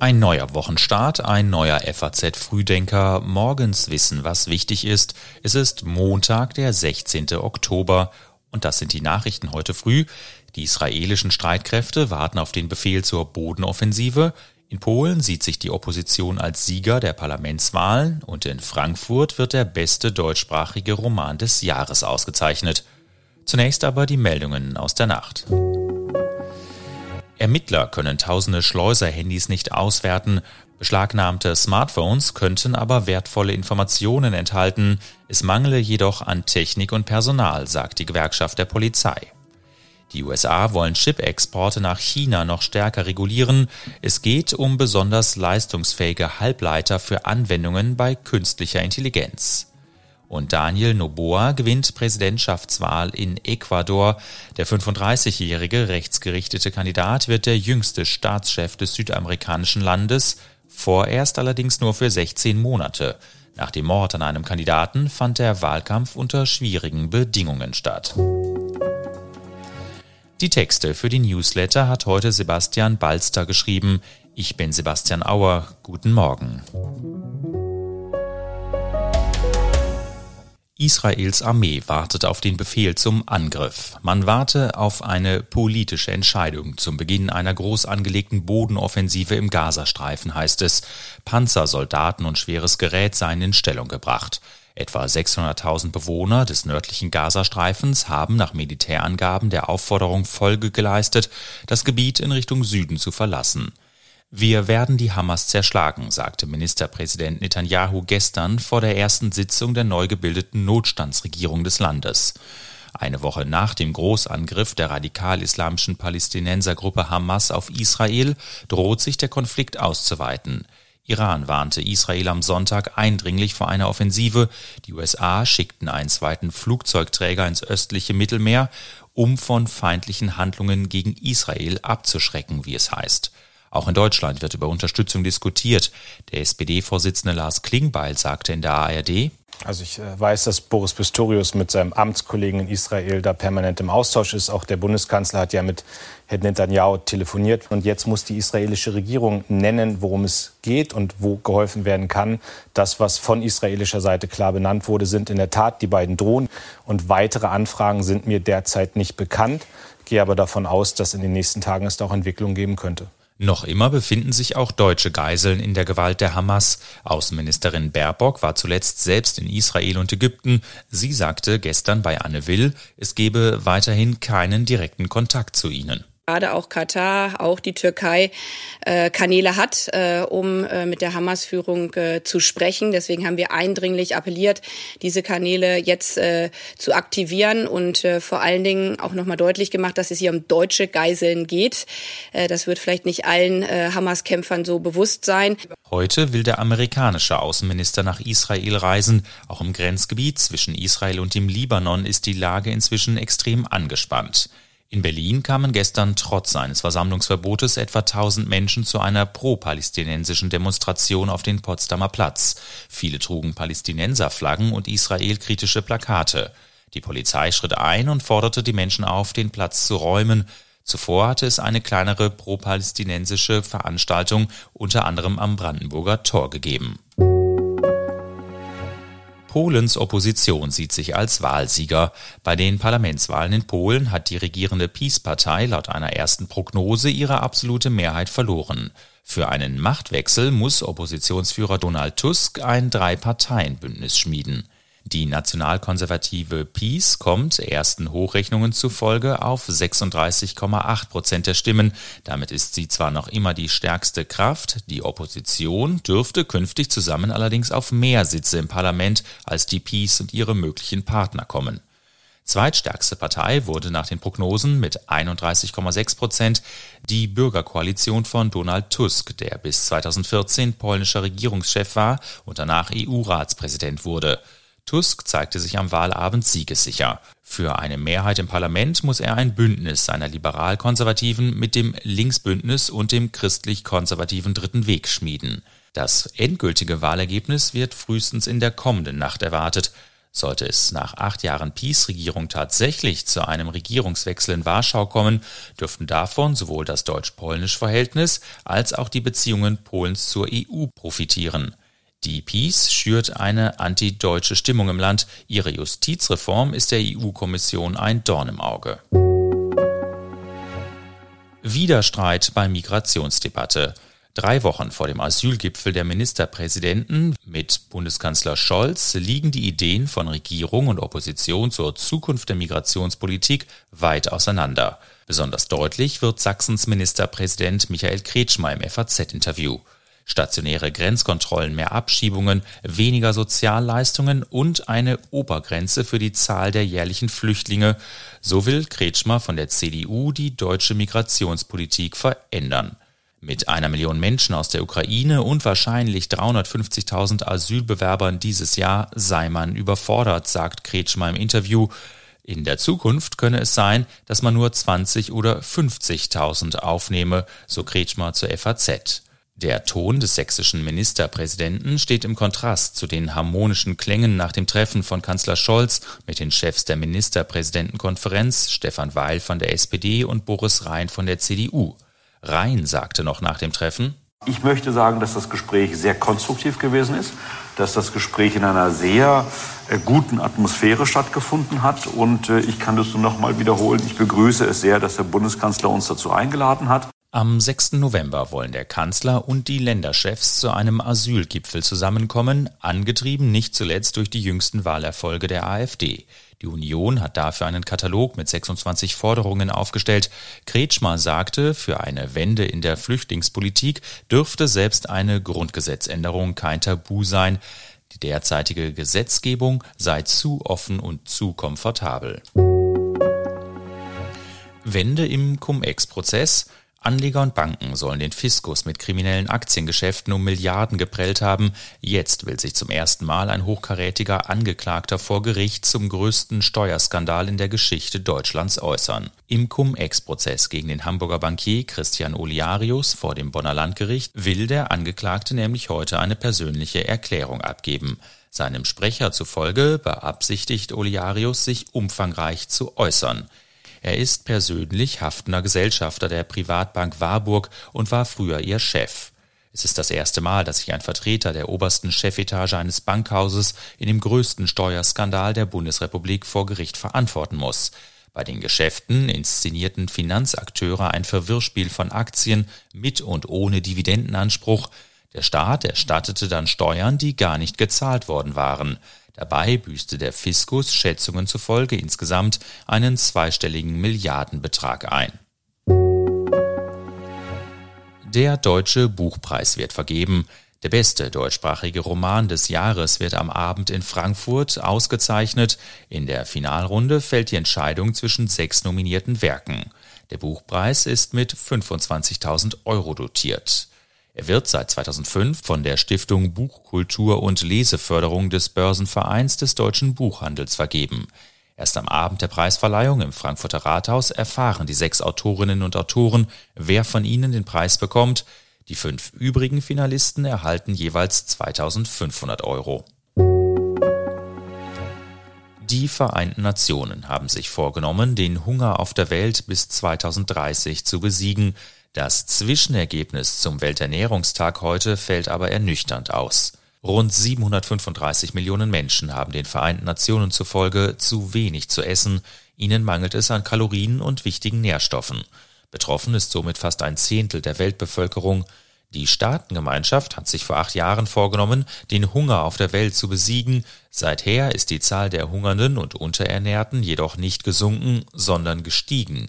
Ein neuer Wochenstart, ein neuer FAZ-Frühdenker. Morgens wissen, was wichtig ist. Es ist Montag, der 16. Oktober. Und das sind die Nachrichten heute früh. Die israelischen Streitkräfte warten auf den Befehl zur Bodenoffensive. In Polen sieht sich die Opposition als Sieger der Parlamentswahlen und in Frankfurt wird der beste deutschsprachige Roman des Jahres ausgezeichnet. Zunächst aber die Meldungen aus der Nacht. Ermittler können tausende Schleuser-Handys nicht auswerten. Beschlagnahmte Smartphones könnten aber wertvolle Informationen enthalten. Es mangele jedoch an Technik und Personal, sagt die Gewerkschaft der Polizei. Die USA wollen Chip-Exporte nach China noch stärker regulieren. Es geht um besonders leistungsfähige Halbleiter für Anwendungen bei künstlicher Intelligenz. Und Daniel Noboa gewinnt Präsidentschaftswahl in Ecuador. Der 35-jährige rechtsgerichtete Kandidat wird der jüngste Staatschef des südamerikanischen Landes, vorerst allerdings nur für 16 Monate. Nach dem Mord an einem Kandidaten fand der Wahlkampf unter schwierigen Bedingungen statt. Die Texte für die Newsletter hat heute Sebastian Balster geschrieben. Ich bin Sebastian Auer. Guten Morgen. Israels Armee wartet auf den Befehl zum Angriff. Man warte auf eine politische Entscheidung zum Beginn einer groß angelegten Bodenoffensive im Gazastreifen, heißt es. Panzer, Soldaten und schweres Gerät seien in Stellung gebracht. Etwa 600.000 Bewohner des nördlichen Gazastreifens haben nach Militärangaben der Aufforderung Folge geleistet, das Gebiet in Richtung Süden zu verlassen. Wir werden die Hamas zerschlagen, sagte Ministerpräsident Netanyahu gestern vor der ersten Sitzung der neu gebildeten Notstandsregierung des Landes. Eine Woche nach dem Großangriff der radikal-islamischen Palästinensergruppe Hamas auf Israel droht sich der Konflikt auszuweiten. Iran warnte Israel am Sonntag eindringlich vor einer Offensive. Die USA schickten einen zweiten Flugzeugträger ins östliche Mittelmeer, um von feindlichen Handlungen gegen Israel abzuschrecken, wie es heißt. Auch in Deutschland wird über Unterstützung diskutiert. Der SPD-Vorsitzende Lars Klingbeil sagte in der ARD, also ich äh, weiß, dass Boris Pistorius mit seinem Amtskollegen in Israel da permanent im Austausch ist. Auch der Bundeskanzler hat ja mit Herrn Netanyahu telefoniert. Und jetzt muss die israelische Regierung nennen, worum es geht und wo geholfen werden kann. Das, was von israelischer Seite klar benannt wurde, sind in der Tat die beiden Drohnen. Und weitere Anfragen sind mir derzeit nicht bekannt. Gehe aber davon aus, dass in den nächsten Tagen es da auch Entwicklungen geben könnte. Noch immer befinden sich auch deutsche Geiseln in der Gewalt der Hamas. Außenministerin Baerbock war zuletzt selbst in Israel und Ägypten. Sie sagte gestern bei Anne Will, es gebe weiterhin keinen direkten Kontakt zu ihnen gerade auch Katar, auch die Türkei äh, Kanäle hat, äh, um äh, mit der Hamas-Führung äh, zu sprechen. Deswegen haben wir eindringlich appelliert, diese Kanäle jetzt äh, zu aktivieren und äh, vor allen Dingen auch nochmal deutlich gemacht, dass es hier um deutsche Geiseln geht. Äh, das wird vielleicht nicht allen äh, Hamas-Kämpfern so bewusst sein. Heute will der amerikanische Außenminister nach Israel reisen. Auch im Grenzgebiet zwischen Israel und dem Libanon ist die Lage inzwischen extrem angespannt. In Berlin kamen gestern trotz eines Versammlungsverbotes etwa 1000 Menschen zu einer pro-palästinensischen Demonstration auf den Potsdamer Platz. Viele trugen Palästinenserflaggen und israelkritische Plakate. Die Polizei schritt ein und forderte die Menschen auf, den Platz zu räumen. Zuvor hatte es eine kleinere pro-palästinensische Veranstaltung unter anderem am Brandenburger Tor gegeben. Polens Opposition sieht sich als Wahlsieger. Bei den Parlamentswahlen in Polen hat die regierende PiS-Partei laut einer ersten Prognose ihre absolute Mehrheit verloren. Für einen Machtwechsel muss Oppositionsführer Donald Tusk ein Drei-Parteien-Bündnis schmieden. Die nationalkonservative PiS kommt ersten Hochrechnungen zufolge auf 36,8 Prozent der Stimmen. Damit ist sie zwar noch immer die stärkste Kraft, die Opposition dürfte künftig zusammen allerdings auf mehr Sitze im Parlament als die PiS und ihre möglichen Partner kommen. Zweitstärkste Partei wurde nach den Prognosen mit 31,6 Prozent die Bürgerkoalition von Donald Tusk, der bis 2014 polnischer Regierungschef war und danach EU-Ratspräsident wurde. Tusk zeigte sich am Wahlabend siegessicher. Für eine Mehrheit im Parlament muss er ein Bündnis seiner liberal-konservativen mit dem Linksbündnis und dem christlich-konservativen Dritten Weg schmieden. Das endgültige Wahlergebnis wird frühestens in der kommenden Nacht erwartet. Sollte es nach acht Jahren Peace-Regierung tatsächlich zu einem Regierungswechsel in Warschau kommen, dürften davon sowohl das deutsch-polnische Verhältnis als auch die Beziehungen Polens zur EU profitieren. Die Peace schürt eine antideutsche Stimmung im Land. Ihre Justizreform ist der EU-Kommission ein Dorn im Auge. Widerstreit bei Migrationsdebatte. Drei Wochen vor dem Asylgipfel der Ministerpräsidenten mit Bundeskanzler Scholz liegen die Ideen von Regierung und Opposition zur Zukunft der Migrationspolitik weit auseinander. Besonders deutlich wird Sachsens Ministerpräsident Michael Kretschmer im FAZ-Interview. Stationäre Grenzkontrollen, mehr Abschiebungen, weniger Sozialleistungen und eine Obergrenze für die Zahl der jährlichen Flüchtlinge. So will Kretschmer von der CDU die deutsche Migrationspolitik verändern. Mit einer Million Menschen aus der Ukraine und wahrscheinlich 350.000 Asylbewerbern dieses Jahr sei man überfordert, sagt Kretschmer im Interview. In der Zukunft könne es sein, dass man nur 20 oder 50.000 aufnehme, so Kretschmer zur FAZ. Der Ton des sächsischen Ministerpräsidenten steht im Kontrast zu den harmonischen Klängen nach dem Treffen von Kanzler Scholz mit den Chefs der Ministerpräsidentenkonferenz Stefan Weil von der SPD und Boris Rhein von der CDU. Rhein sagte noch nach dem Treffen, ich möchte sagen, dass das Gespräch sehr konstruktiv gewesen ist, dass das Gespräch in einer sehr äh, guten Atmosphäre stattgefunden hat. Und äh, ich kann das nur noch mal wiederholen. Ich begrüße es sehr, dass der Bundeskanzler uns dazu eingeladen hat. Am 6. November wollen der Kanzler und die Länderchefs zu einem Asylgipfel zusammenkommen, angetrieben nicht zuletzt durch die jüngsten Wahlerfolge der AfD. Die Union hat dafür einen Katalog mit 26 Forderungen aufgestellt. Kretschmer sagte, für eine Wende in der Flüchtlingspolitik dürfte selbst eine Grundgesetzänderung kein Tabu sein. Die derzeitige Gesetzgebung sei zu offen und zu komfortabel. Wende im Cum-Ex-Prozess Anleger und Banken sollen den Fiskus mit kriminellen Aktiengeschäften um Milliarden geprellt haben. Jetzt will sich zum ersten Mal ein hochkarätiger Angeklagter vor Gericht zum größten Steuerskandal in der Geschichte Deutschlands äußern. Im Cum-Ex-Prozess gegen den Hamburger Bankier Christian Oliarius vor dem Bonner Landgericht will der Angeklagte nämlich heute eine persönliche Erklärung abgeben. Seinem Sprecher zufolge beabsichtigt Oliarius, sich umfangreich zu äußern. Er ist persönlich haftender Gesellschafter der Privatbank Warburg und war früher ihr Chef. Es ist das erste Mal, dass sich ein Vertreter der obersten Chefetage eines Bankhauses in dem größten Steuerskandal der Bundesrepublik vor Gericht verantworten muss. Bei den Geschäften inszenierten Finanzakteure ein Verwirrspiel von Aktien mit und ohne Dividendenanspruch. Der Staat erstattete dann Steuern, die gar nicht gezahlt worden waren. Dabei büßte der Fiskus Schätzungen zufolge insgesamt einen zweistelligen Milliardenbetrag ein. Der Deutsche Buchpreis wird vergeben. Der beste deutschsprachige Roman des Jahres wird am Abend in Frankfurt ausgezeichnet. In der Finalrunde fällt die Entscheidung zwischen sechs nominierten Werken. Der Buchpreis ist mit 25.000 Euro dotiert. Er wird seit 2005 von der Stiftung Buchkultur und Leseförderung des Börsenvereins des deutschen Buchhandels vergeben. Erst am Abend der Preisverleihung im Frankfurter Rathaus erfahren die sechs Autorinnen und Autoren, wer von ihnen den Preis bekommt. Die fünf übrigen Finalisten erhalten jeweils 2500 Euro. Die Vereinten Nationen haben sich vorgenommen, den Hunger auf der Welt bis 2030 zu besiegen. Das Zwischenergebnis zum Welternährungstag heute fällt aber ernüchternd aus. Rund 735 Millionen Menschen haben den Vereinten Nationen zufolge zu wenig zu essen, ihnen mangelt es an Kalorien und wichtigen Nährstoffen. Betroffen ist somit fast ein Zehntel der Weltbevölkerung. Die Staatengemeinschaft hat sich vor acht Jahren vorgenommen, den Hunger auf der Welt zu besiegen. Seither ist die Zahl der Hungernden und Unterernährten jedoch nicht gesunken, sondern gestiegen.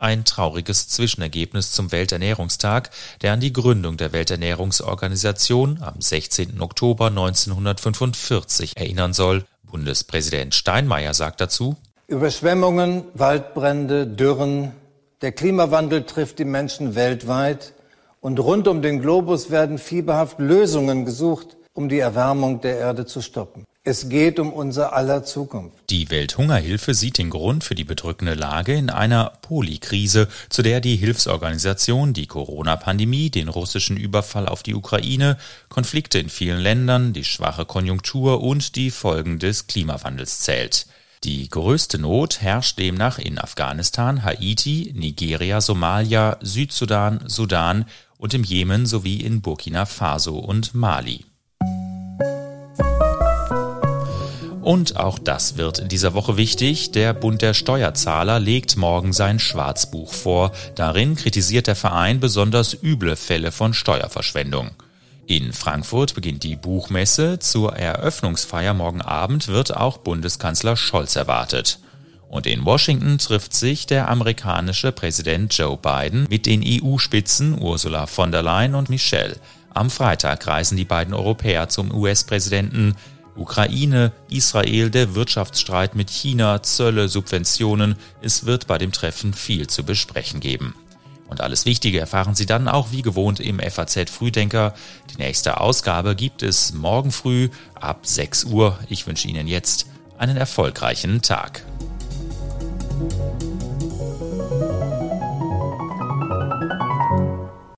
Ein trauriges Zwischenergebnis zum Welternährungstag, der an die Gründung der Welternährungsorganisation am 16. Oktober 1945 erinnern soll. Bundespräsident Steinmeier sagt dazu, Überschwemmungen, Waldbrände, Dürren, der Klimawandel trifft die Menschen weltweit und rund um den Globus werden fieberhaft Lösungen gesucht, um die Erwärmung der Erde zu stoppen. Es geht um unser aller Zukunft. Die Welthungerhilfe sieht den Grund für die bedrückende Lage in einer Polykrise, zu der die Hilfsorganisation die Corona-Pandemie, den russischen Überfall auf die Ukraine, Konflikte in vielen Ländern, die schwache Konjunktur und die Folgen des Klimawandels zählt. Die größte Not herrscht demnach in Afghanistan, Haiti, Nigeria, Somalia, Südsudan, Sudan und im Jemen sowie in Burkina Faso und Mali. Und auch das wird in dieser Woche wichtig. Der Bund der Steuerzahler legt morgen sein Schwarzbuch vor. Darin kritisiert der Verein besonders üble Fälle von Steuerverschwendung. In Frankfurt beginnt die Buchmesse. Zur Eröffnungsfeier morgen Abend wird auch Bundeskanzler Scholz erwartet. Und in Washington trifft sich der amerikanische Präsident Joe Biden mit den EU-Spitzen Ursula von der Leyen und Michelle. Am Freitag reisen die beiden Europäer zum US-Präsidenten. Ukraine, Israel, der Wirtschaftsstreit mit China, Zölle, Subventionen. Es wird bei dem Treffen viel zu besprechen geben. Und alles Wichtige erfahren Sie dann auch wie gewohnt im FAZ Frühdenker. Die nächste Ausgabe gibt es morgen früh ab 6 Uhr. Ich wünsche Ihnen jetzt einen erfolgreichen Tag.